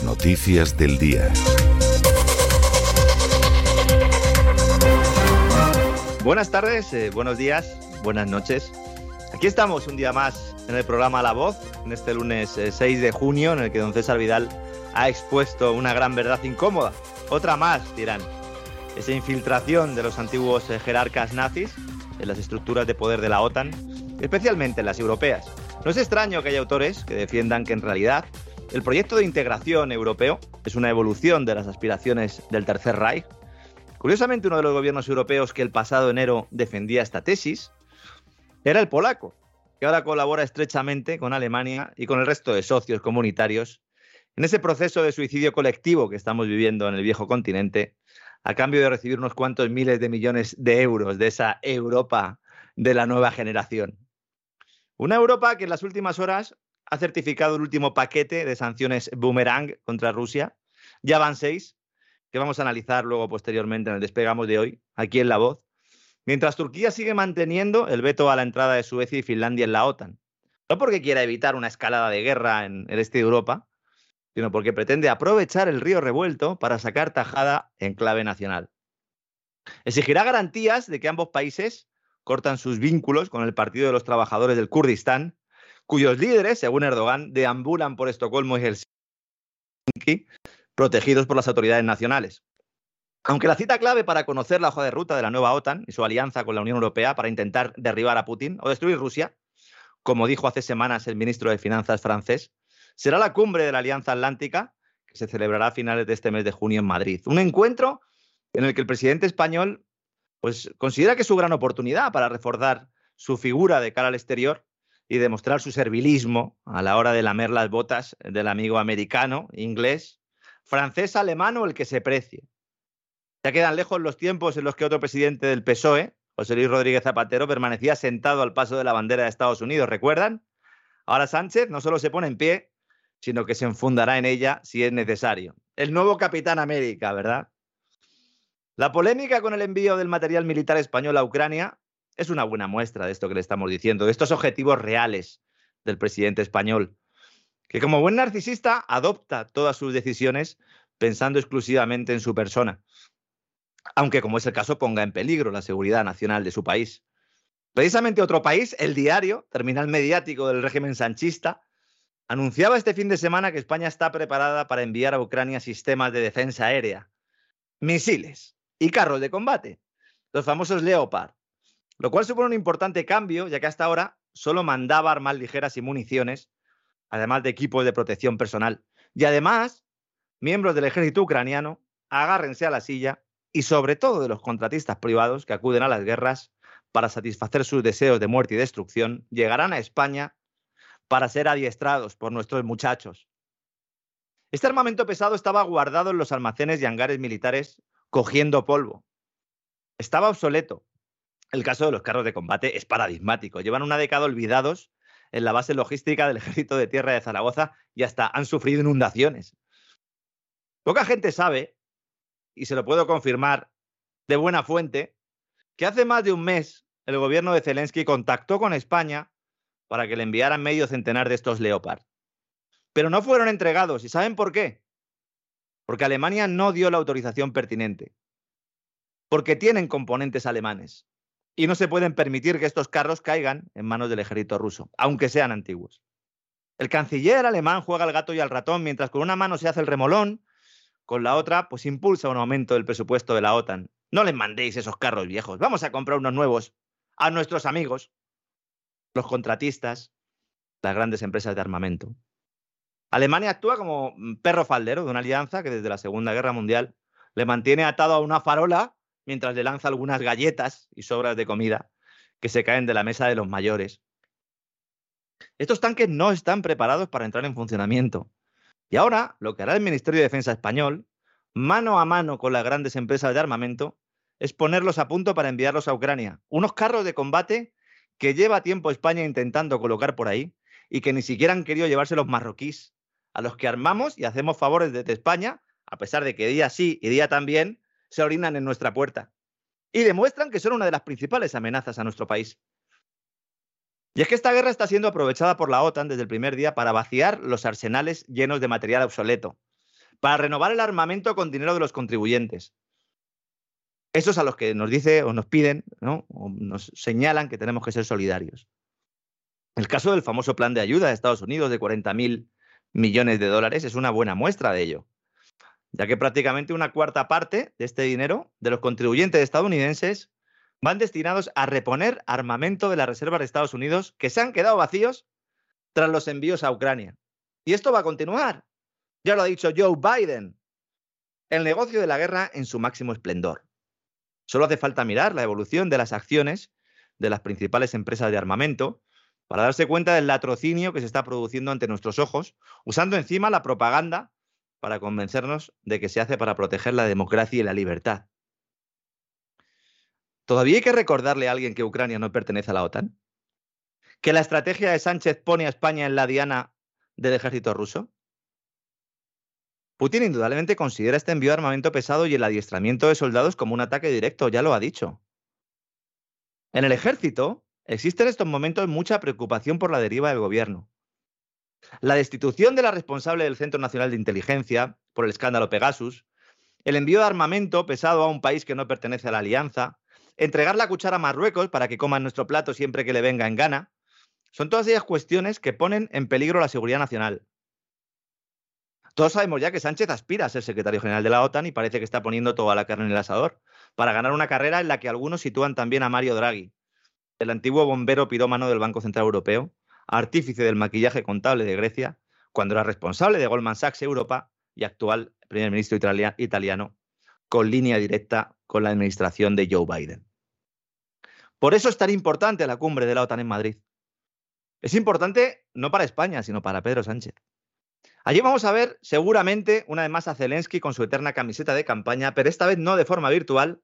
Noticias del día. Buenas tardes, eh, buenos días, buenas noches. Aquí estamos un día más en el programa La Voz, en este lunes 6 eh, de junio, en el que don César Vidal ha expuesto una gran verdad incómoda. Otra más, dirán. Esa infiltración de los antiguos eh, jerarcas nazis en las estructuras de poder de la OTAN, especialmente en las europeas. No es extraño que haya autores que defiendan que en realidad el proyecto de integración europeo es una evolución de las aspiraciones del Tercer Reich Curiosamente, uno de los gobiernos europeos que el pasado enero defendía esta tesis era el polaco, que ahora colabora estrechamente con Alemania y con el resto de socios comunitarios en ese proceso de suicidio colectivo que estamos viviendo en el viejo continente, a cambio de recibir unos cuantos miles de millones de euros de esa Europa de la nueva generación. Una Europa que en las últimas horas ha certificado el último paquete de sanciones boomerang contra Rusia. Ya van seis, que vamos a analizar luego posteriormente en el despegamos de hoy, aquí en La Voz, mientras Turquía sigue manteniendo el veto a la entrada de Suecia y Finlandia en la OTAN. No porque quiera evitar una escalada de guerra en el este de Europa, sino porque pretende aprovechar el río revuelto para sacar tajada en clave nacional. Exigirá garantías de que ambos países cortan sus vínculos con el Partido de los Trabajadores del Kurdistán, cuyos líderes, según Erdogan, deambulan por Estocolmo y Helsinki protegidos por las autoridades nacionales. Aunque la cita clave para conocer la hoja de ruta de la nueva OTAN y su alianza con la Unión Europea para intentar derribar a Putin o destruir Rusia, como dijo hace semanas el ministro de Finanzas francés, será la cumbre de la Alianza Atlántica que se celebrará a finales de este mes de junio en Madrid. Un encuentro en el que el presidente español pues, considera que es su gran oportunidad para reforzar su figura de cara al exterior y demostrar su servilismo a la hora de lamer las botas del amigo americano, inglés, francés, alemán o el que se precie. Ya quedan lejos los tiempos en los que otro presidente del PSOE, José Luis Rodríguez Zapatero, permanecía sentado al paso de la bandera de Estados Unidos, ¿recuerdan? Ahora Sánchez no solo se pone en pie, sino que se enfundará en ella si es necesario. El nuevo Capitán América, ¿verdad? La polémica con el envío del material militar español a Ucrania es una buena muestra de esto que le estamos diciendo, de estos objetivos reales del presidente español, que como buen narcisista adopta todas sus decisiones pensando exclusivamente en su persona, aunque como es el caso ponga en peligro la seguridad nacional de su país. Precisamente otro país, el diario, terminal mediático del régimen sanchista, anunciaba este fin de semana que España está preparada para enviar a Ucrania sistemas de defensa aérea, misiles y carros de combate, los famosos Leopard, lo cual supone un importante cambio, ya que hasta ahora solo mandaba armas ligeras y municiones además de equipos de protección personal. Y además, miembros del ejército ucraniano, agárrense a la silla y sobre todo de los contratistas privados que acuden a las guerras para satisfacer sus deseos de muerte y destrucción, llegarán a España para ser adiestrados por nuestros muchachos. Este armamento pesado estaba guardado en los almacenes y hangares militares cogiendo polvo. Estaba obsoleto. El caso de los carros de combate es paradigmático. Llevan una década olvidados en la base logística del Ejército de Tierra de Zaragoza y hasta han sufrido inundaciones. Poca gente sabe, y se lo puedo confirmar de buena fuente, que hace más de un mes el gobierno de Zelensky contactó con España para que le enviaran medio centenar de estos Leopard. Pero no fueron entregados. ¿Y saben por qué? Porque Alemania no dio la autorización pertinente. Porque tienen componentes alemanes y no se pueden permitir que estos carros caigan en manos del ejército ruso, aunque sean antiguos. El canciller alemán juega al gato y al ratón mientras con una mano se hace el remolón, con la otra pues impulsa un aumento del presupuesto de la OTAN. No les mandéis esos carros viejos, vamos a comprar unos nuevos a nuestros amigos, los contratistas, las grandes empresas de armamento. Alemania actúa como perro faldero de una alianza que desde la Segunda Guerra Mundial le mantiene atado a una farola mientras le lanza algunas galletas y sobras de comida que se caen de la mesa de los mayores. Estos tanques no están preparados para entrar en funcionamiento. Y ahora lo que hará el Ministerio de Defensa español, mano a mano con las grandes empresas de armamento, es ponerlos a punto para enviarlos a Ucrania. Unos carros de combate que lleva tiempo España intentando colocar por ahí y que ni siquiera han querido llevarse los marroquíes, a los que armamos y hacemos favores desde España, a pesar de que día sí y día también se orinan en nuestra puerta y demuestran que son una de las principales amenazas a nuestro país. Y es que esta guerra está siendo aprovechada por la OTAN desde el primer día para vaciar los arsenales llenos de material obsoleto, para renovar el armamento con dinero de los contribuyentes. Esos a los que nos dice o nos piden, ¿no? o nos señalan que tenemos que ser solidarios. El caso del famoso plan de ayuda de Estados Unidos de 40.000 millones de dólares es una buena muestra de ello ya que prácticamente una cuarta parte de este dinero de los contribuyentes estadounidenses van destinados a reponer armamento de la Reserva de Estados Unidos que se han quedado vacíos tras los envíos a Ucrania. Y esto va a continuar. Ya lo ha dicho Joe Biden. El negocio de la guerra en su máximo esplendor. Solo hace falta mirar la evolución de las acciones de las principales empresas de armamento para darse cuenta del latrocinio que se está produciendo ante nuestros ojos, usando encima la propaganda para convencernos de que se hace para proteger la democracia y la libertad. ¿Todavía hay que recordarle a alguien que Ucrania no pertenece a la OTAN? ¿Que la estrategia de Sánchez pone a España en la diana del ejército ruso? Putin indudablemente considera este envío de armamento pesado y el adiestramiento de soldados como un ataque directo, ya lo ha dicho. En el ejército existe en estos momentos mucha preocupación por la deriva del gobierno. La destitución de la responsable del Centro Nacional de Inteligencia por el escándalo Pegasus, el envío de armamento pesado a un país que no pertenece a la alianza, entregar la cuchara a Marruecos para que coma nuestro plato siempre que le venga en gana, son todas ellas cuestiones que ponen en peligro la seguridad nacional. Todos sabemos ya que Sánchez aspira a ser secretario general de la OTAN y parece que está poniendo toda la carne en el asador para ganar una carrera en la que algunos sitúan también a Mario Draghi, el antiguo bombero pirómano del Banco Central Europeo, artífice del maquillaje contable de Grecia, cuando era responsable de Goldman Sachs Europa y actual primer ministro italiano, con línea directa con la administración de Joe Biden. Por eso es tan importante la cumbre de la OTAN en Madrid. Es importante no para España, sino para Pedro Sánchez. Allí vamos a ver seguramente una vez más a Zelensky con su eterna camiseta de campaña, pero esta vez no de forma virtual,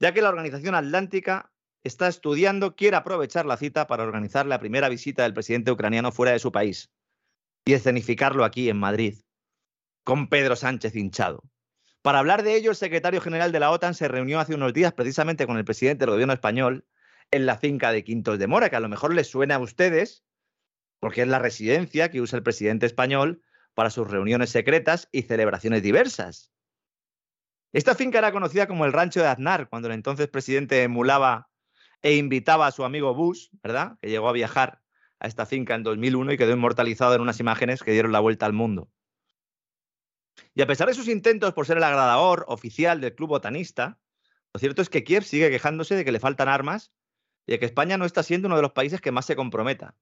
ya que la Organización Atlántica está estudiando, quiere aprovechar la cita para organizar la primera visita del presidente ucraniano fuera de su país y escenificarlo aquí en Madrid, con Pedro Sánchez hinchado. Para hablar de ello, el secretario general de la OTAN se reunió hace unos días precisamente con el presidente del gobierno español en la finca de Quintos de Mora, que a lo mejor les suena a ustedes, porque es la residencia que usa el presidente español para sus reuniones secretas y celebraciones diversas. Esta finca era conocida como el Rancho de Aznar, cuando el entonces presidente emulaba e invitaba a su amigo Bush, ¿verdad? Que llegó a viajar a esta finca en 2001 y quedó inmortalizado en unas imágenes que dieron la vuelta al mundo. Y a pesar de sus intentos por ser el agradador oficial del club botanista, lo cierto es que Kiev sigue quejándose de que le faltan armas y de que España no está siendo uno de los países que más se comprometa.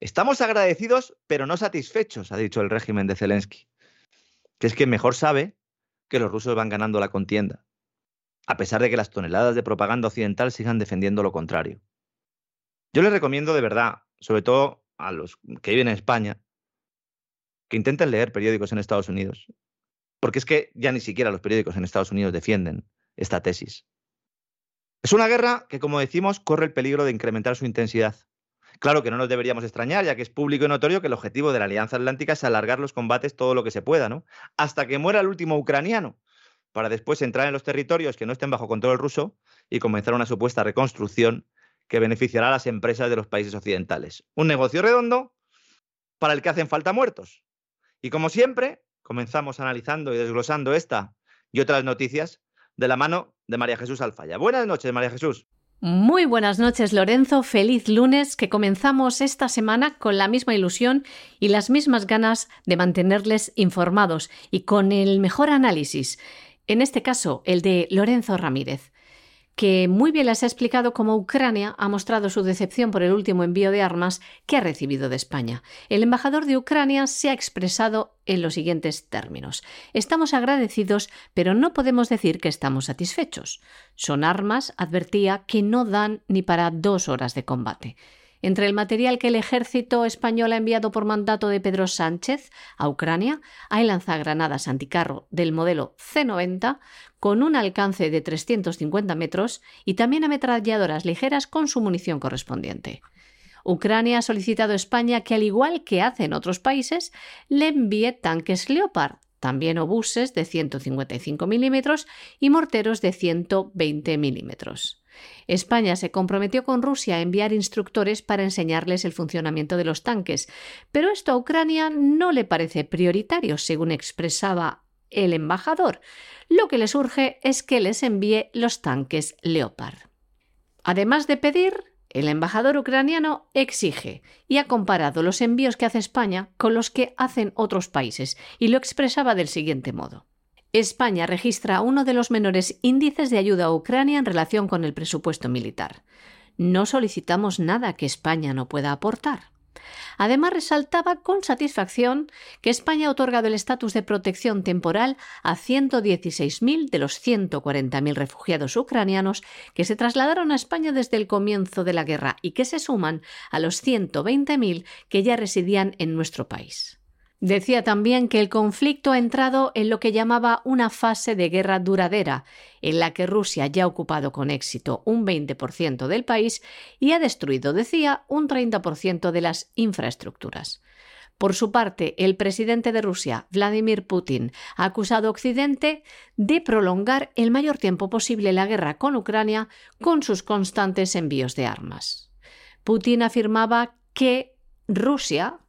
Estamos agradecidos, pero no satisfechos, ha dicho el régimen de Zelensky, que es que mejor sabe que los rusos van ganando la contienda, a pesar de que las toneladas de propaganda occidental sigan defendiendo lo contrario. Yo les recomiendo de verdad, sobre todo a los que viven en España, que intenten leer periódicos en Estados Unidos, porque es que ya ni siquiera los periódicos en Estados Unidos defienden esta tesis. Es una guerra que, como decimos, corre el peligro de incrementar su intensidad. Claro que no nos deberíamos extrañar, ya que es público y notorio que el objetivo de la Alianza Atlántica es alargar los combates todo lo que se pueda, ¿no? Hasta que muera el último ucraniano, para después entrar en los territorios que no estén bajo control ruso y comenzar una supuesta reconstrucción que beneficiará a las empresas de los países occidentales. Un negocio redondo para el que hacen falta muertos. Y como siempre, comenzamos analizando y desglosando esta y otras noticias de la mano de María Jesús Alfaya. Buenas noches, María Jesús. Muy buenas noches, Lorenzo. Feliz lunes, que comenzamos esta semana con la misma ilusión y las mismas ganas de mantenerles informados y con el mejor análisis, en este caso el de Lorenzo Ramírez que muy bien les ha explicado cómo Ucrania ha mostrado su decepción por el último envío de armas que ha recibido de España. El embajador de Ucrania se ha expresado en los siguientes términos. Estamos agradecidos, pero no podemos decir que estamos satisfechos. Son armas, advertía, que no dan ni para dos horas de combate. Entre el material que el ejército español ha enviado por mandato de Pedro Sánchez a Ucrania, hay lanzagranadas anticarro del modelo C-90 con un alcance de 350 metros y también ametralladoras ligeras con su munición correspondiente. Ucrania ha solicitado a España que, al igual que hacen otros países, le envíe tanques Leopard, también obuses de 155 milímetros y morteros de 120 milímetros. España se comprometió con Rusia a enviar instructores para enseñarles el funcionamiento de los tanques, pero esto a Ucrania no le parece prioritario, según expresaba el embajador. Lo que les urge es que les envíe los tanques Leopard. Además de pedir, el embajador ucraniano exige y ha comparado los envíos que hace España con los que hacen otros países y lo expresaba del siguiente modo. España registra uno de los menores índices de ayuda a Ucrania en relación con el presupuesto militar. No solicitamos nada que España no pueda aportar. Además, resaltaba con satisfacción que España ha otorgado el estatus de protección temporal a 116.000 de los 140.000 refugiados ucranianos que se trasladaron a España desde el comienzo de la guerra y que se suman a los 120.000 que ya residían en nuestro país. Decía también que el conflicto ha entrado en lo que llamaba una fase de guerra duradera, en la que Rusia ya ha ocupado con éxito un 20% del país y ha destruido, decía, un 30% de las infraestructuras. Por su parte, el presidente de Rusia, Vladimir Putin, ha acusado a Occidente de prolongar el mayor tiempo posible la guerra con Ucrania con sus constantes envíos de armas. Putin afirmaba que Rusia,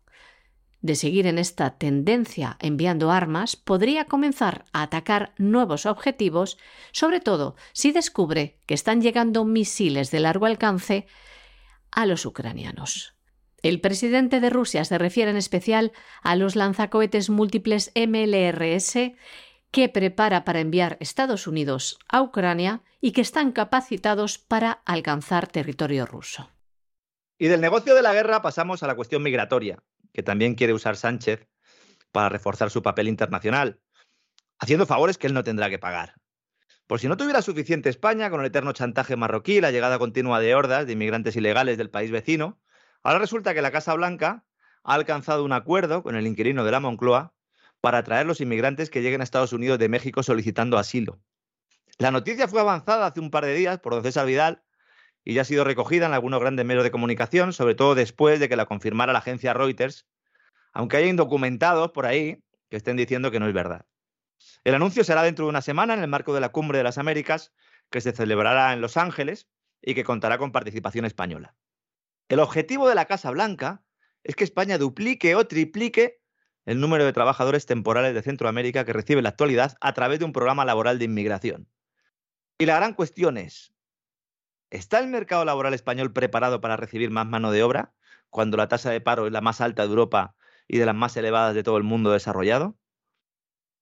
de seguir en esta tendencia enviando armas, podría comenzar a atacar nuevos objetivos, sobre todo si descubre que están llegando misiles de largo alcance a los ucranianos. El presidente de Rusia se refiere en especial a los lanzacohetes múltiples MLRS que prepara para enviar Estados Unidos a Ucrania y que están capacitados para alcanzar territorio ruso. Y del negocio de la guerra pasamos a la cuestión migratoria, que también quiere usar Sánchez para reforzar su papel internacional, haciendo favores que él no tendrá que pagar. Por si no tuviera suficiente España con el eterno chantaje marroquí, la llegada continua de hordas de inmigrantes ilegales del país vecino, ahora resulta que la Casa Blanca ha alcanzado un acuerdo con el inquilino de la Moncloa para atraer los inmigrantes que lleguen a Estados Unidos de México solicitando asilo. La noticia fue avanzada hace un par de días por don César Vidal y ya ha sido recogida en algunos grandes medios de comunicación, sobre todo después de que la confirmara la agencia Reuters, aunque hay indocumentados por ahí que estén diciendo que no es verdad. El anuncio será dentro de una semana en el marco de la Cumbre de las Américas, que se celebrará en Los Ángeles y que contará con participación española. El objetivo de la Casa Blanca es que España duplique o triplique el número de trabajadores temporales de Centroamérica que recibe en la actualidad a través de un programa laboral de inmigración. Y la gran cuestión es, ¿está el mercado laboral español preparado para recibir más mano de obra cuando la tasa de paro es la más alta de Europa y de las más elevadas de todo el mundo desarrollado?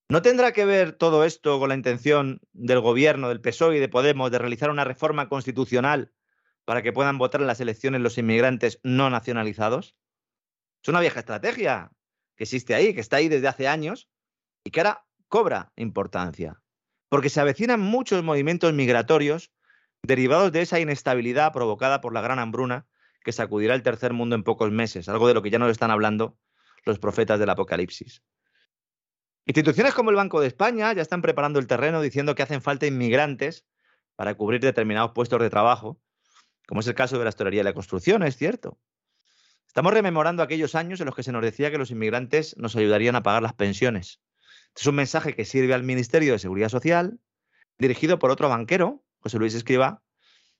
¿No tendrá que ver todo esto con la intención del gobierno, del PSOE y de Podemos de realizar una reforma constitucional para que puedan votar en las elecciones los inmigrantes no nacionalizados? Es una vieja estrategia que existe ahí, que está ahí desde hace años y que ahora cobra importancia, porque se avecinan muchos movimientos migratorios derivados de esa inestabilidad provocada por la gran hambruna que sacudirá el tercer mundo en pocos meses, algo de lo que ya nos están hablando los profetas del Apocalipsis. Instituciones como el Banco de España ya están preparando el terreno diciendo que hacen falta inmigrantes para cubrir determinados puestos de trabajo, como es el caso de la hostelería y la construcción, es cierto. Estamos rememorando aquellos años en los que se nos decía que los inmigrantes nos ayudarían a pagar las pensiones. Este es un mensaje que sirve al Ministerio de Seguridad Social, dirigido por otro banquero, José Luis Escriba,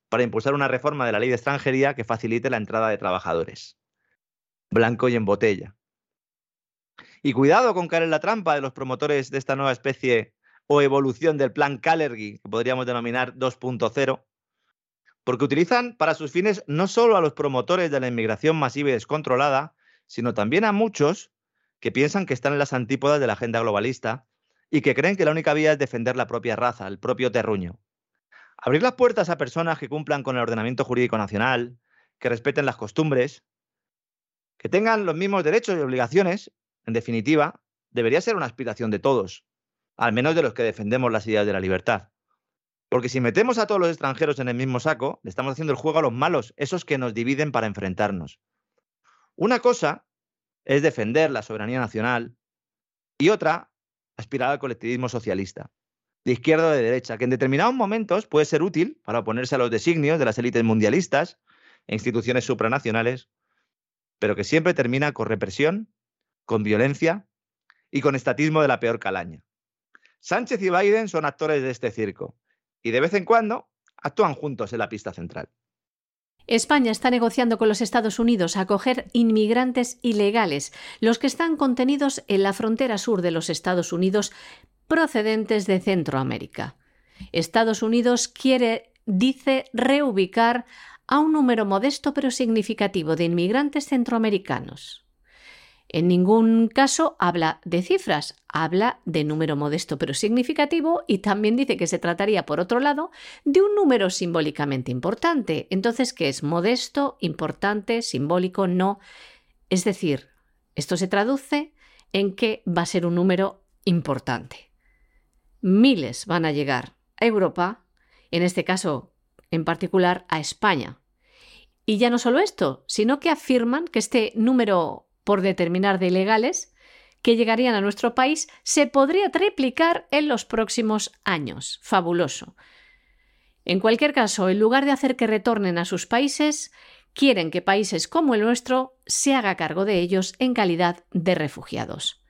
para impulsar una reforma de la ley de extranjería que facilite la entrada de trabajadores. Blanco y en botella. Y cuidado con caer en la trampa de los promotores de esta nueva especie o evolución del plan Kalergi, que podríamos denominar 2.0, porque utilizan para sus fines no solo a los promotores de la inmigración masiva y descontrolada, sino también a muchos que piensan que están en las antípodas de la agenda globalista y que creen que la única vía es defender la propia raza, el propio terruño. Abrir las puertas a personas que cumplan con el ordenamiento jurídico nacional, que respeten las costumbres, que tengan los mismos derechos y obligaciones en definitiva, debería ser una aspiración de todos, al menos de los que defendemos las ideas de la libertad. Porque si metemos a todos los extranjeros en el mismo saco, le estamos haciendo el juego a los malos, esos que nos dividen para enfrentarnos. Una cosa es defender la soberanía nacional y otra, aspirar al colectivismo socialista, de izquierda o de derecha, que en determinados momentos puede ser útil para oponerse a los designios de las élites mundialistas e instituciones supranacionales, pero que siempre termina con represión con violencia y con estatismo de la peor calaña. Sánchez y Biden son actores de este circo y de vez en cuando actúan juntos en la pista central. España está negociando con los Estados Unidos acoger inmigrantes ilegales, los que están contenidos en la frontera sur de los Estados Unidos procedentes de Centroamérica. Estados Unidos quiere, dice, reubicar a un número modesto pero significativo de inmigrantes centroamericanos. En ningún caso habla de cifras, habla de número modesto pero significativo y también dice que se trataría, por otro lado, de un número simbólicamente importante. Entonces, ¿qué es modesto, importante, simbólico? No. Es decir, esto se traduce en que va a ser un número importante. Miles van a llegar a Europa, en este caso en particular a España. Y ya no solo esto, sino que afirman que este número por determinar de ilegales que llegarían a nuestro país se podría triplicar en los próximos años. Fabuloso. En cualquier caso, en lugar de hacer que retornen a sus países, quieren que países como el nuestro se haga cargo de ellos en calidad de refugiados.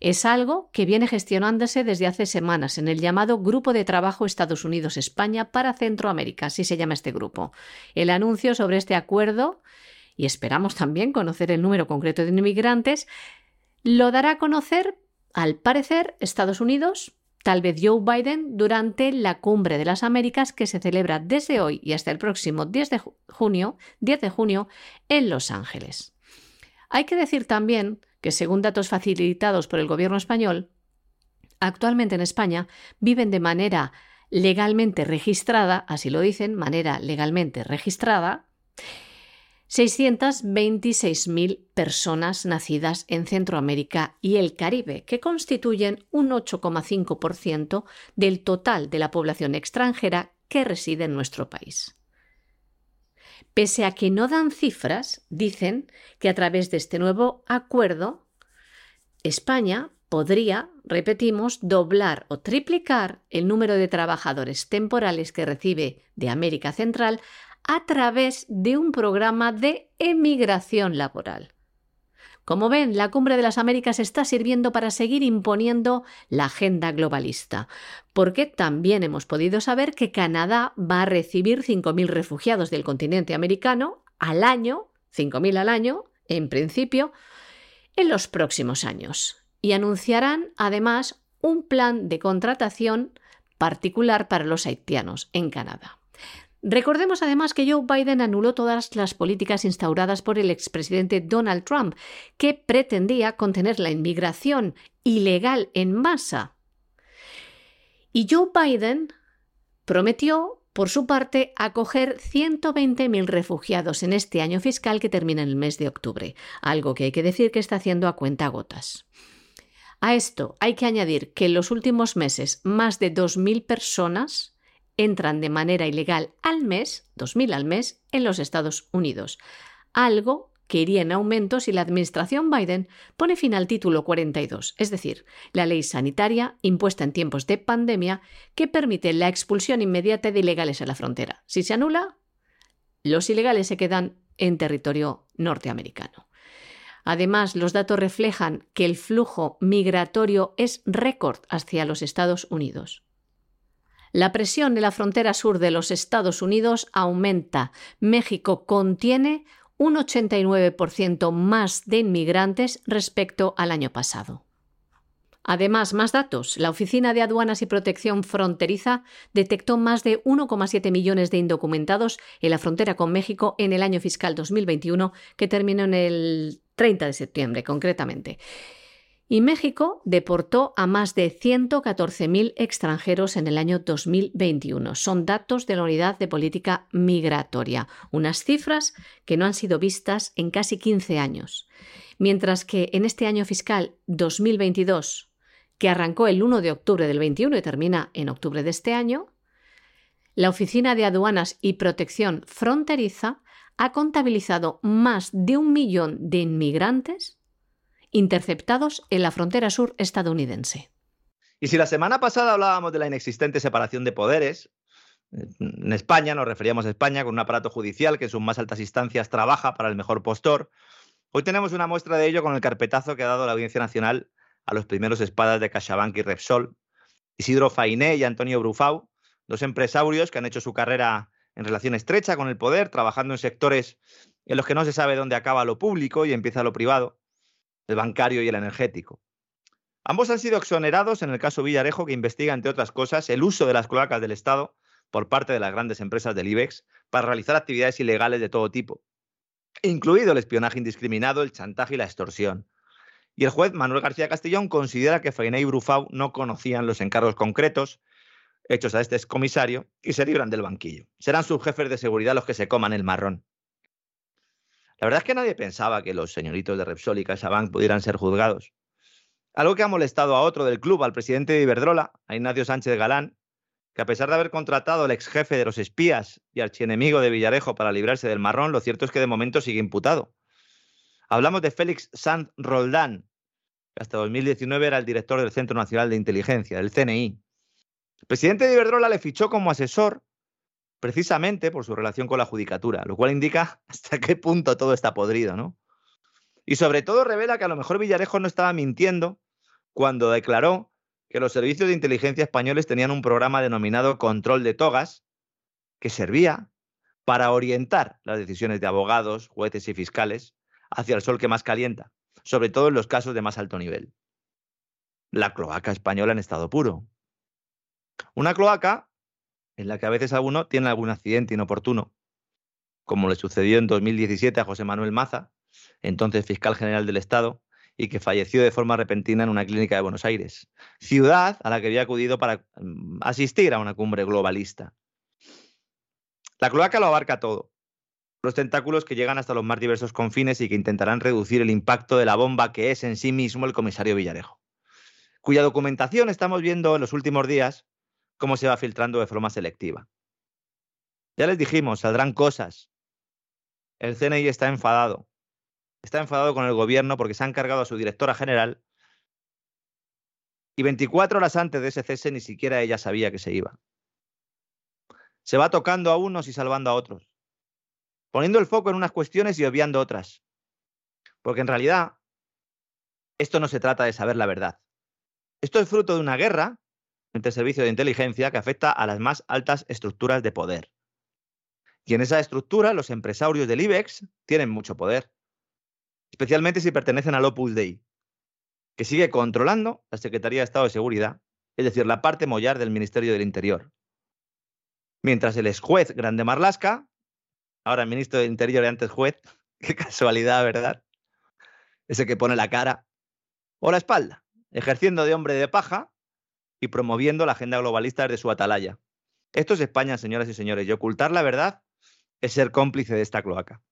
Es algo que viene gestionándose desde hace semanas en el llamado Grupo de Trabajo Estados Unidos-España para Centroamérica, así se llama este grupo. El anuncio sobre este acuerdo y esperamos también conocer el número concreto de inmigrantes, lo dará a conocer, al parecer, Estados Unidos, tal vez Joe Biden, durante la Cumbre de las Américas que se celebra desde hoy y hasta el próximo 10 de junio, 10 de junio en Los Ángeles. Hay que decir también que, según datos facilitados por el gobierno español, actualmente en España viven de manera legalmente registrada, así lo dicen, manera legalmente registrada, 626.000 personas nacidas en Centroamérica y el Caribe, que constituyen un 8,5% del total de la población extranjera que reside en nuestro país. Pese a que no dan cifras, dicen que a través de este nuevo acuerdo, España podría, repetimos, doblar o triplicar el número de trabajadores temporales que recibe de América Central a través de un programa de emigración laboral. Como ven, la Cumbre de las Américas está sirviendo para seguir imponiendo la agenda globalista, porque también hemos podido saber que Canadá va a recibir 5.000 refugiados del continente americano al año, 5.000 al año, en principio, en los próximos años. Y anunciarán, además, un plan de contratación particular para los haitianos en Canadá. Recordemos además que Joe Biden anuló todas las políticas instauradas por el expresidente Donald Trump, que pretendía contener la inmigración ilegal en masa. Y Joe Biden prometió, por su parte, acoger 120.000 refugiados en este año fiscal que termina en el mes de octubre, algo que hay que decir que está haciendo a cuenta gotas. A esto hay que añadir que en los últimos meses más de 2.000 personas entran de manera ilegal al mes, 2.000 al mes, en los Estados Unidos, algo que iría en aumento si la administración Biden pone fin al título 42, es decir, la ley sanitaria impuesta en tiempos de pandemia que permite la expulsión inmediata de ilegales a la frontera. Si se anula, los ilegales se quedan en territorio norteamericano. Además, los datos reflejan que el flujo migratorio es récord hacia los Estados Unidos. La presión en la frontera sur de los Estados Unidos aumenta. México contiene un 89% más de inmigrantes respecto al año pasado. Además, más datos. La Oficina de Aduanas y Protección Fronteriza detectó más de 1,7 millones de indocumentados en la frontera con México en el año fiscal 2021, que terminó en el 30 de septiembre concretamente y México deportó a más de 114.000 extranjeros en el año 2021. Son datos de la Unidad de Política Migratoria, unas cifras que no han sido vistas en casi 15 años. Mientras que en este año fiscal 2022, que arrancó el 1 de octubre del 21 y termina en octubre de este año, la Oficina de Aduanas y Protección Fronteriza ha contabilizado más de un millón de inmigrantes interceptados en la frontera sur estadounidense. Y si la semana pasada hablábamos de la inexistente separación de poderes, en España, nos referíamos a España con un aparato judicial que en sus más altas instancias trabaja para el mejor postor, hoy tenemos una muestra de ello con el carpetazo que ha dado la Audiencia Nacional a los primeros espadas de CaixaBank y Repsol, Isidro Fainé y Antonio Brufau, dos empresarios que han hecho su carrera en relación estrecha con el poder, trabajando en sectores en los que no se sabe dónde acaba lo público y empieza lo privado el bancario y el energético. Ambos han sido exonerados en el caso Villarejo, que investiga, entre otras cosas, el uso de las cloacas del Estado por parte de las grandes empresas del IBEX para realizar actividades ilegales de todo tipo, incluido el espionaje indiscriminado, el chantaje y la extorsión. Y el juez Manuel García Castellón considera que Fainé y Brufau no conocían los encargos concretos hechos a este excomisario y se libran del banquillo. Serán sus jefes de seguridad los que se coman el marrón. La verdad es que nadie pensaba que los señoritos de Repsol y CaixaBank pudieran ser juzgados. Algo que ha molestado a otro del club, al presidente de Iberdrola, a Ignacio Sánchez Galán, que a pesar de haber contratado al ex jefe de los espías y archienemigo de Villarejo para librarse del marrón, lo cierto es que de momento sigue imputado. Hablamos de Félix Sanz Roldán, que hasta 2019 era el director del Centro Nacional de Inteligencia, del CNI. El presidente de Iberdrola le fichó como asesor precisamente por su relación con la judicatura, lo cual indica hasta qué punto todo está podrido, ¿no? Y sobre todo revela que a lo mejor Villarejo no estaba mintiendo cuando declaró que los servicios de inteligencia españoles tenían un programa denominado control de togas que servía para orientar las decisiones de abogados, jueces y fiscales hacia el sol que más calienta, sobre todo en los casos de más alto nivel. La cloaca española en estado puro. Una cloaca en la que a veces alguno tiene algún accidente inoportuno, como le sucedió en 2017 a José Manuel Maza, entonces fiscal general del Estado, y que falleció de forma repentina en una clínica de Buenos Aires, ciudad a la que había acudido para mm, asistir a una cumbre globalista. La cloaca lo abarca todo, los tentáculos que llegan hasta los más diversos confines y que intentarán reducir el impacto de la bomba que es en sí mismo el comisario Villarejo, cuya documentación estamos viendo en los últimos días cómo se va filtrando de forma selectiva. Ya les dijimos, saldrán cosas el CNI está enfadado. Está enfadado con el gobierno porque se han cargado a su directora general y 24 horas antes de ese cese ni siquiera ella sabía que se iba. Se va tocando a unos y salvando a otros, poniendo el foco en unas cuestiones y obviando otras. Porque en realidad esto no se trata de saber la verdad. Esto es fruto de una guerra entre el servicio de inteligencia que afecta a las más altas estructuras de poder. Y en esa estructura los empresarios del IBEX tienen mucho poder, especialmente si pertenecen al Opus Dei, que sigue controlando la Secretaría de Estado de Seguridad, es decir, la parte mollar del Ministerio del Interior. Mientras el ex juez Grande Marlasca, ahora ministro del Interior y antes juez, qué casualidad, ¿verdad? Ese que pone la cara o la espalda, ejerciendo de hombre de paja y promoviendo la agenda globalista desde su atalaya. Esto es España, señoras y señores, y ocultar la verdad es ser cómplice de esta cloaca.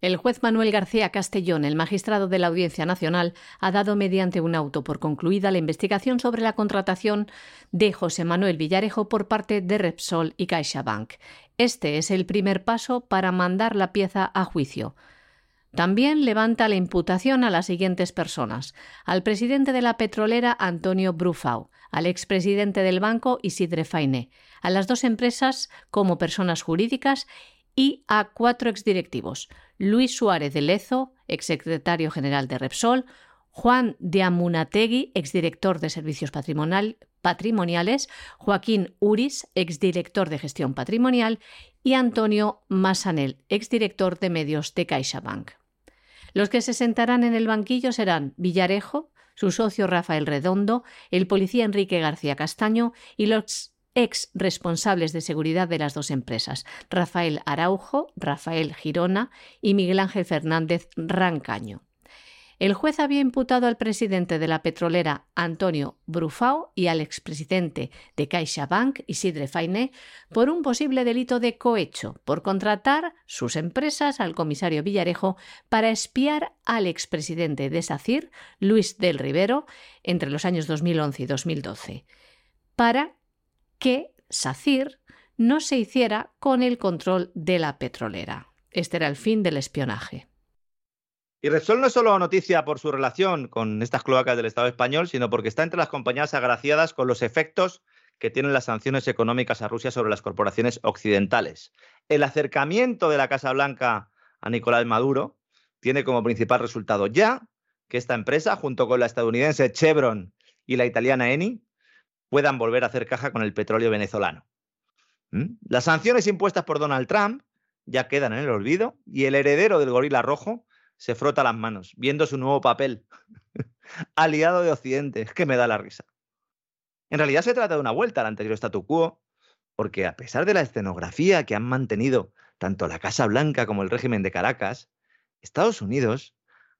El juez Manuel García Castellón, el magistrado de la Audiencia Nacional, ha dado mediante un auto por concluida la investigación sobre la contratación de José Manuel Villarejo por parte de Repsol y CaixaBank. Este es el primer paso para mandar la pieza a juicio. También levanta la imputación a las siguientes personas: al presidente de la petrolera Antonio Brufau, al expresidente del banco Isidre Fainé, a las dos empresas como personas jurídicas y a cuatro exdirectivos: Luis Suárez de Lezo, exsecretario general de Repsol, Juan de Amunategui, exdirector de Servicios Patrimoniales, Joaquín Uris, exdirector de Gestión Patrimonial, y Antonio Masanel, exdirector de Medios de CaixaBank. Los que se sentarán en el banquillo serán Villarejo, su socio Rafael Redondo, el policía Enrique García Castaño y los ex responsables de seguridad de las dos empresas, Rafael Araujo, Rafael Girona y Miguel Ángel Fernández Rancaño. El juez había imputado al presidente de la petrolera Antonio Brufao y al expresidente de CaixaBank Isidre Fainé por un posible delito de cohecho por contratar sus empresas al comisario Villarejo para espiar al expresidente de SACIR, Luis del Rivero, entre los años 2011 y 2012, para que SACIR no se hiciera con el control de la petrolera. Este era el fin del espionaje. Y Repsol no es solo noticia por su relación con estas cloacas del Estado español, sino porque está entre las compañías agraciadas con los efectos que tienen las sanciones económicas a Rusia sobre las corporaciones occidentales. El acercamiento de la Casa Blanca a Nicolás Maduro tiene como principal resultado ya que esta empresa, junto con la estadounidense Chevron y la italiana Eni, puedan volver a hacer caja con el petróleo venezolano. ¿Mm? Las sanciones impuestas por Donald Trump ya quedan en el olvido y el heredero del gorila rojo se frota las manos viendo su nuevo papel, aliado de Occidente. Que me da la risa. En realidad se trata de una vuelta al anterior statu quo, porque a pesar de la escenografía que han mantenido tanto la Casa Blanca como el régimen de Caracas, Estados Unidos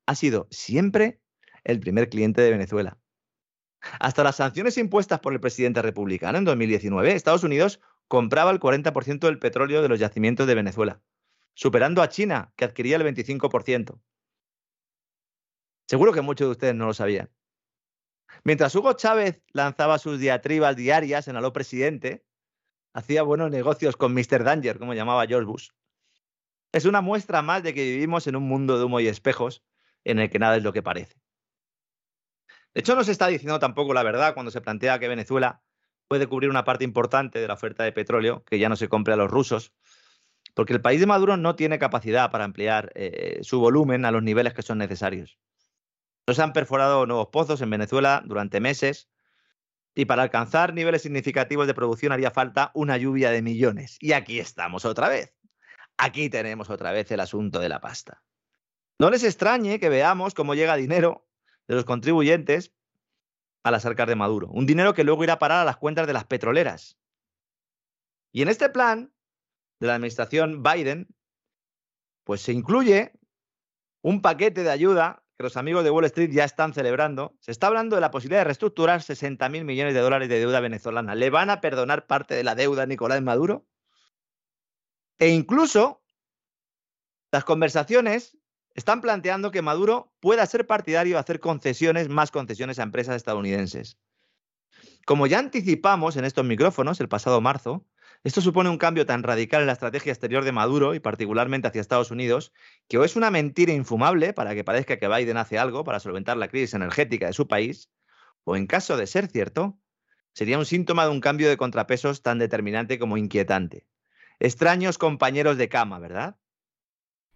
ha sido siempre el primer cliente de Venezuela. Hasta las sanciones impuestas por el presidente republicano en 2019, Estados Unidos compraba el 40% del petróleo de los yacimientos de Venezuela, superando a China, que adquiría el 25%. Seguro que muchos de ustedes no lo sabían. Mientras Hugo Chávez lanzaba sus diatribas diarias en Aló Presidente, hacía buenos negocios con Mr. Danger, como llamaba George Bush. Es una muestra más de que vivimos en un mundo de humo y espejos en el que nada es lo que parece. De hecho, no se está diciendo tampoco la verdad cuando se plantea que Venezuela puede cubrir una parte importante de la oferta de petróleo que ya no se compre a los rusos, porque el país de Maduro no tiene capacidad para ampliar eh, su volumen a los niveles que son necesarios. No se han perforado nuevos pozos en Venezuela durante meses y para alcanzar niveles significativos de producción haría falta una lluvia de millones. Y aquí estamos otra vez. Aquí tenemos otra vez el asunto de la pasta. No les extrañe que veamos cómo llega dinero de los contribuyentes a las arcas de Maduro. Un dinero que luego irá a parar a las cuentas de las petroleras. Y en este plan de la administración Biden, pues se incluye un paquete de ayuda que los amigos de Wall Street ya están celebrando. Se está hablando de la posibilidad de reestructurar 60 mil millones de dólares de deuda venezolana. ¿Le van a perdonar parte de la deuda a Nicolás Maduro? E incluso las conversaciones están planteando que Maduro pueda ser partidario de hacer concesiones, más concesiones a empresas estadounidenses. Como ya anticipamos en estos micrófonos el pasado marzo, Esto supone un cambio tan radical en la estrategia exterior de Maduro y particularmente hacia Estados Unidos, que o es una mentira infumable para que parezca que Biden hace algo para solventar la crisis energética de su país, o en caso de ser cierto, sería un síntoma de un cambio de contrapesos tan determinante como inquietante. Extraños compañeros de cama, ¿verdad?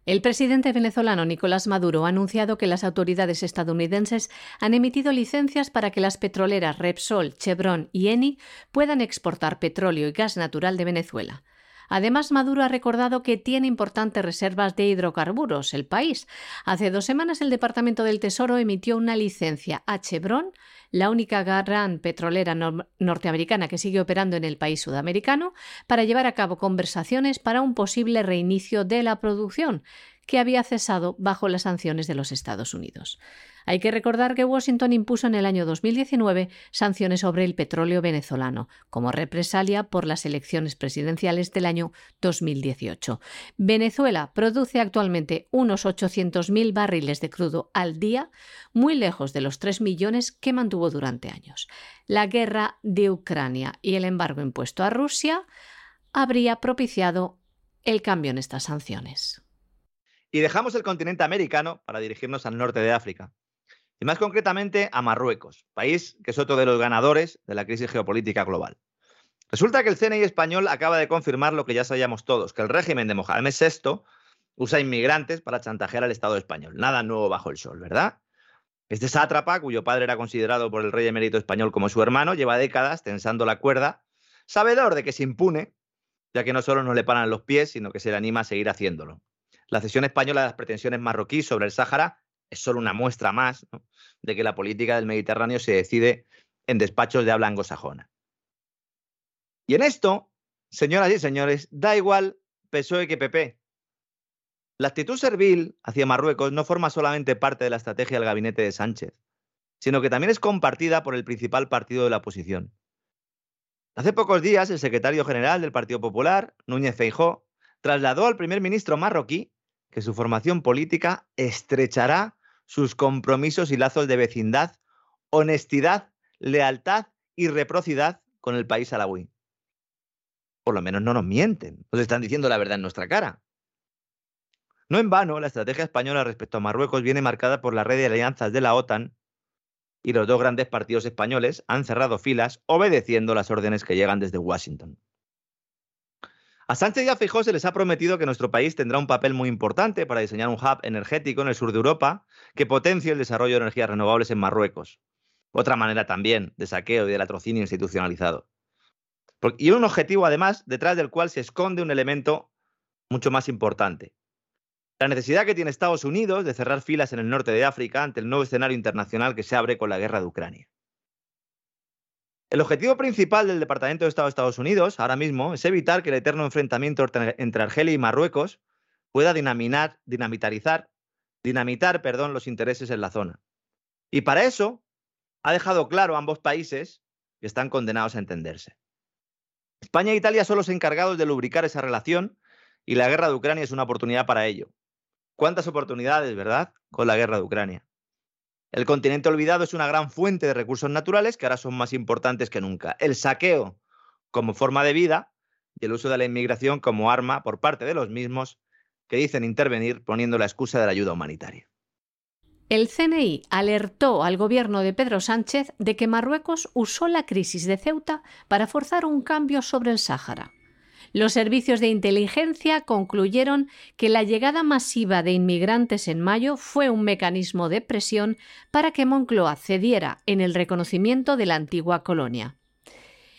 El presidente venezolano Nicolás Maduro ha anunciado que las autoridades estadounidenses han emitido licencias para que las petroleras Repsol, Chevron y Eni puedan exportar petróleo y gas natural de Venezuela. Además, Maduro ha recordado que tiene importantes reservas de hidrocarburos el país. Hace dos semanas el Departamento del Tesoro emitió una licencia a Chevron, la única gran petrolera norteamericana que sigue operando en el país sudamericano, para llevar a cabo conversaciones para un posible reinicio de la producción, que había cesado bajo las sanciones de los Estados Unidos. Hay que recordar que Washington impuso en el año 2019 sanciones sobre el petróleo venezolano, como represalia por las elecciones presidenciales del año 2018. Venezuela produce actualmente unos 800.000 barriles de crudo al día, muy lejos de los 3 millones que mantuvo durante años. La guerra de Ucrania y el embargo impuesto a Rusia habría propiciado el cambio en estas sanciones. Y dejamos el continente americano para dirigirnos al norte de África y más concretamente a Marruecos, país que es otro de los ganadores de la crisis geopolítica global. Resulta que el CNI español acaba de confirmar lo que ya sabíamos todos, que el régimen de Mohamed VI usa inmigrantes para chantajear al Estado español. Nada nuevo bajo el sol, ¿verdad? Este sátrapa, cuyo padre era considerado por el rey emérito español como su hermano, lleva décadas tensando la cuerda, sabedor de que se impune, ya que no solo no le paran los pies, sino que se le anima a seguir haciéndolo. La cesión española de las pretensiones marroquíes sobre el Sáhara es solo una muestra más de que la política del Mediterráneo se decide en despachos de habla anglosajona. Y en esto, señoras y señores, da igual PSOE que PP. La actitud servil hacia Marruecos no forma solamente parte de la estrategia del gabinete de Sánchez, sino que también es compartida por el principal partido de la oposición. Hace pocos días, el secretario general del Partido Popular, Núñez Feijó, trasladó al primer ministro marroquí que su formación política estrechará sus compromisos y lazos de vecindad, honestidad, lealtad y reciprocidad con el país alawí. Por lo menos no nos mienten, nos están diciendo la verdad en nuestra cara. No en vano, la estrategia española respecto a Marruecos viene marcada por la red de alianzas de la OTAN y los dos grandes partidos españoles han cerrado filas obedeciendo las órdenes que llegan desde Washington. A Sánchez y a se les ha prometido que nuestro país tendrá un papel muy importante para diseñar un hub energético en el sur de Europa que potencie el desarrollo de energías renovables en Marruecos. Otra manera también de saqueo y de latrocinio institucionalizado. Y un objetivo, además, detrás del cual se esconde un elemento mucho más importante. La necesidad que tiene Estados Unidos de cerrar filas en el norte de África ante el nuevo escenario internacional que se abre con la guerra de Ucrania. El objetivo principal del Departamento de Estado de Estados Unidos ahora mismo es evitar que el eterno enfrentamiento entre Argelia y Marruecos pueda dinamitar, dinamitarizar, dinamitar perdón, los intereses en la zona. Y para eso ha dejado claro a ambos países que están condenados a entenderse. España e Italia son los encargados de lubricar esa relación y la guerra de Ucrania es una oportunidad para ello. ¿Cuántas oportunidades, verdad? Con la guerra de Ucrania. El continente olvidado es una gran fuente de recursos naturales que ahora son más importantes que nunca. El saqueo como forma de vida y el uso de la inmigración como arma por parte de los mismos que dicen intervenir poniendo la excusa de la ayuda humanitaria. El CNI alertó al gobierno de Pedro Sánchez de que Marruecos usó la crisis de Ceuta para forzar un cambio sobre el Sáhara. Los servicios de inteligencia concluyeron que la llegada masiva de inmigrantes en mayo fue un mecanismo de presión para que Moncloa cediera en el reconocimiento de la antigua colonia.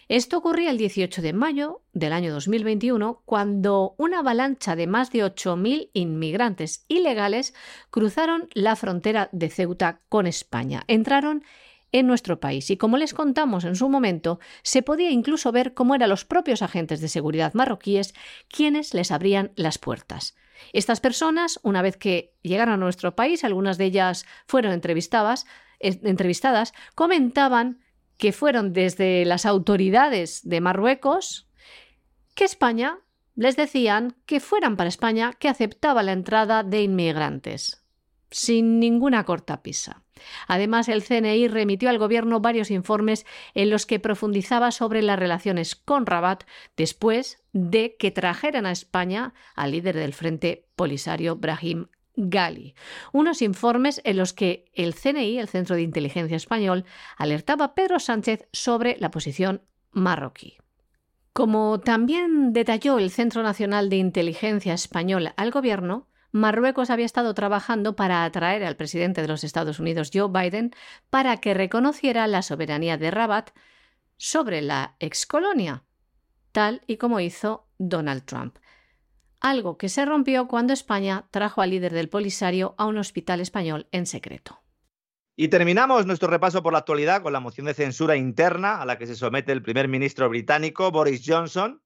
Esto ocurría el 18 de mayo del año 2021, cuando una avalancha de más de 8.000 inmigrantes ilegales cruzaron la frontera de Ceuta con España. Entraron en nuestro país. Y como les contamos en su momento, se podía incluso ver cómo eran los propios agentes de seguridad marroquíes quienes les abrían las puertas. Estas personas, una vez que llegaron a nuestro país, algunas de ellas fueron entrevistadas, eh, entrevistadas comentaban que fueron desde las autoridades de Marruecos que España les decían que fueran para España que aceptaba la entrada de inmigrantes, sin ninguna cortapisa. Además, el CNI remitió al gobierno varios informes en los que profundizaba sobre las relaciones con Rabat después de que trajeran a España al líder del Frente Polisario, Brahim Gali. Unos informes en los que el CNI, el Centro de Inteligencia Español, alertaba a Pedro Sánchez sobre la posición marroquí. Como también detalló el Centro Nacional de Inteligencia Español al Gobierno, Marruecos había estado trabajando para atraer al presidente de los Estados Unidos, Joe Biden, para que reconociera la soberanía de Rabat sobre la excolonia, tal y como hizo Donald Trump. Algo que se rompió cuando España trajo al líder del Polisario a un hospital español en secreto. Y terminamos nuestro repaso por la actualidad con la moción de censura interna a la que se somete el primer ministro británico Boris Johnson,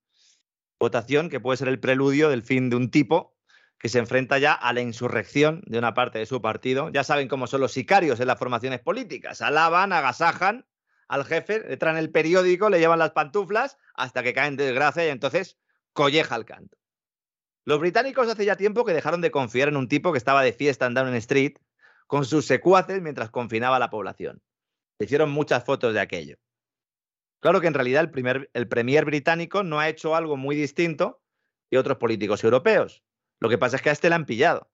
votación que puede ser el preludio del fin de un tipo que se enfrenta ya a la insurrección de una parte de su partido. Ya saben cómo son los sicarios en las formaciones políticas. Alaban, agasajan al jefe, le traen el periódico, le llevan las pantuflas hasta que caen de desgracia y entonces colleja el canto. Los británicos hace ya tiempo que dejaron de confiar en un tipo que estaba de fiesta en Downing Street con sus secuaces mientras confinaba a la población. Se hicieron muchas fotos de aquello. Claro que en realidad el, primer, el premier británico no ha hecho algo muy distinto que otros políticos europeos. Lo que pasa es que a este le han pillado.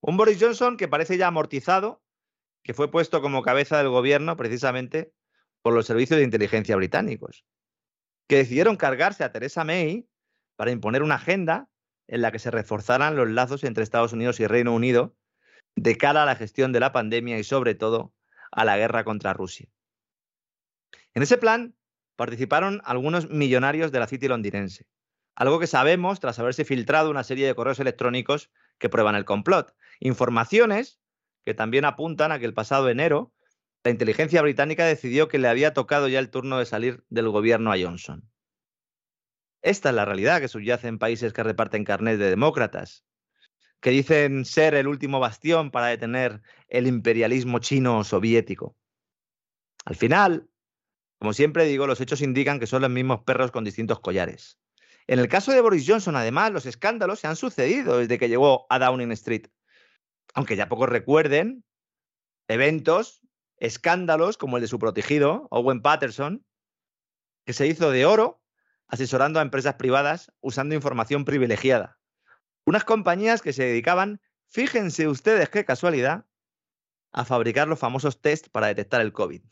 Un Boris Johnson que parece ya amortizado, que fue puesto como cabeza del gobierno precisamente por los servicios de inteligencia británicos, que decidieron cargarse a Theresa May para imponer una agenda en la que se reforzaran los lazos entre Estados Unidos y Reino Unido de cara a la gestión de la pandemia y sobre todo a la guerra contra Rusia. En ese plan participaron algunos millonarios de la City londinense, algo que sabemos tras haberse filtrado una serie de correos electrónicos que prueban el complot. Informaciones que también apuntan a que el pasado enero la inteligencia británica decidió que le había tocado ya el turno de salir del gobierno a Johnson. Esta es la realidad que subyace en países que reparten carnet de demócratas, que dicen ser el último bastión para detener el imperialismo chino soviético. Al final, como siempre digo, los hechos indican que son los mismos perros con distintos collares. En el caso de Boris Johnson, además, los escándalos se han sucedido desde que llegó a Downing Street. Aunque ya pocos recuerden eventos, escándalos como el de su protegido, Owen Patterson, que se hizo de oro asesorando a empresas privadas usando información privilegiada. Unas compañías que se dedicaban, fíjense ustedes qué casualidad, a fabricar los famosos test para detectar el COVID.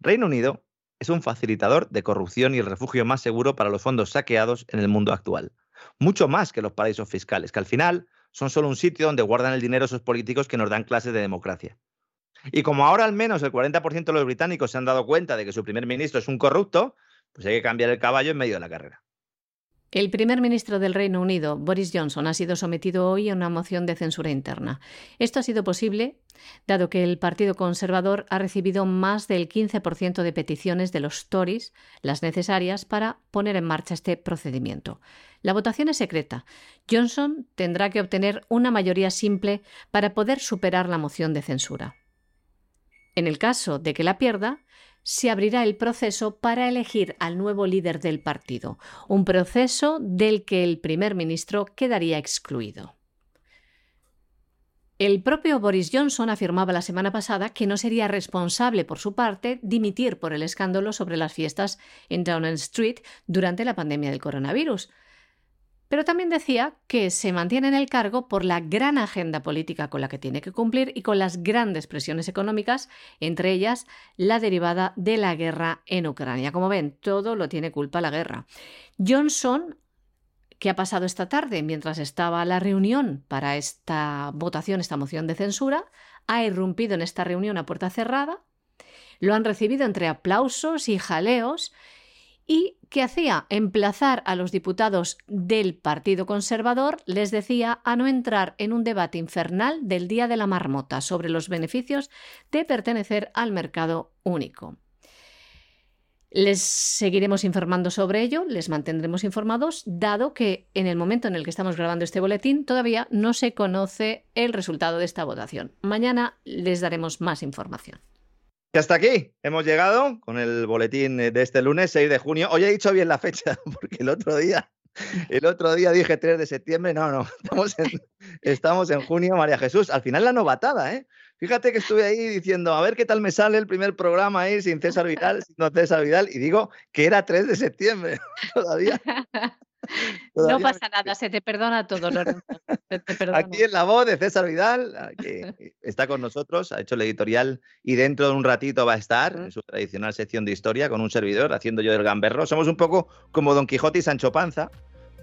Reino Unido es un facilitador de corrupción y el refugio más seguro para los fondos saqueados en el mundo actual. Mucho más que los paraísos fiscales, que al final son solo un sitio donde guardan el dinero esos políticos que nos dan clases de democracia. Y como ahora al menos el 40% de los británicos se han dado cuenta de que su primer ministro es un corrupto, pues hay que cambiar el caballo en medio de la carrera. El primer ministro del Reino Unido, Boris Johnson, ha sido sometido hoy a una moción de censura interna. Esto ha sido posible dado que el Partido Conservador ha recibido más del 15% de peticiones de los Tories, las necesarias para poner en marcha este procedimiento. La votación es secreta. Johnson tendrá que obtener una mayoría simple para poder superar la moción de censura. En el caso de que la pierda, se abrirá el proceso para elegir al nuevo líder del partido, un proceso del que el primer ministro quedaría excluido. El propio Boris Johnson afirmaba la semana pasada que no sería responsable por su parte dimitir por el escándalo sobre las fiestas en Downing Street durante la pandemia del coronavirus, pero también decía que se mantiene en el cargo por la gran agenda política con la que tiene que cumplir y con las grandes presiones económicas, entre ellas la derivada de la guerra en Ucrania. Como ven, todo lo tiene culpa la guerra. Johnson ¿Qué ha pasado esta tarde mientras estaba la reunión para esta votación, esta moción de censura? Ha irrumpido en esta reunión a puerta cerrada, lo han recibido entre aplausos y jaleos y que hacía emplazar a los diputados del Partido Conservador, les decía a no entrar en un debate infernal del Día de la Marmota sobre los beneficios de pertenecer al mercado único. Les seguiremos informando sobre ello, les mantendremos informados, dado que en el momento en el que estamos grabando este boletín todavía no se conoce el resultado de esta votación. Mañana les daremos más información. Y hasta aquí hemos llegado con el boletín de este lunes 6 de junio. Hoy he dicho bien la fecha, porque el otro día El otro día dije 3 de septiembre, no, no, estamos en, estamos en junio, María Jesús. Al final la novatada, ¿eh? Fíjate que estuve ahí diciendo, a ver qué tal me sale el primer programa ahí sin César Vidal, sin César Vidal, y digo que era 3 de septiembre todavía. no pasa nada, se te perdona todo, Lorenzo. Aquí en la voz de César Vidal, que está con nosotros, ha hecho el editorial y dentro de un ratito va a estar en su tradicional sección de historia con un servidor haciendo yo del gamberro. Somos un poco como Don Quijote y Sancho Panza,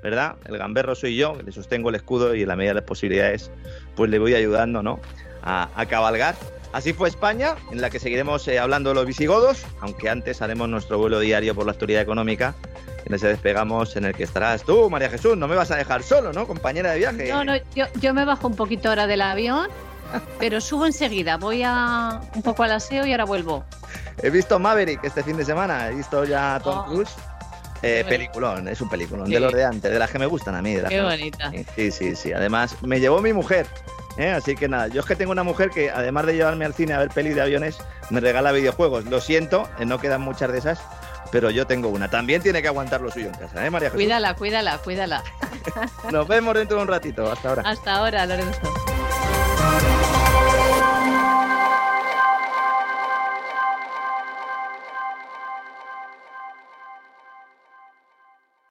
¿verdad? El gamberro soy yo, le sostengo el escudo y en la medida de las posibilidades, pues le voy ayudando, ¿no? a, cabalgar. Así fue España, en la que seguiremos eh, hablando de los visigodos, aunque antes haremos nuestro vuelo diario por la actualidad económica, en ese despegamos, en el que estarás tú, María Jesús. No me vas a dejar solo, ¿no, compañera de viaje? No, no, yo, yo me bajo un poquito ahora del avión, pero subo enseguida. Voy a un poco al aseo y ahora vuelvo. He visto Maverick este fin de semana, he visto ya Tom oh. Cruise. Eh, peliculón, es un peliculón, de los de antes, de las que me gustan a mí. De Qué bonita. Sí, sí, sí. Además, me llevó mi mujer. ¿Eh? Así que nada, yo es que tengo una mujer que además de llevarme al cine a ver pelis de aviones, me regala videojuegos. Lo siento, eh, no quedan muchas de esas, pero yo tengo una. También tiene que aguantar lo suyo en casa, ¿eh, María Jesús? Cuídala, cuídala, cuídala. Nos vemos dentro de un ratito. Hasta ahora. Hasta ahora, Lorenzo.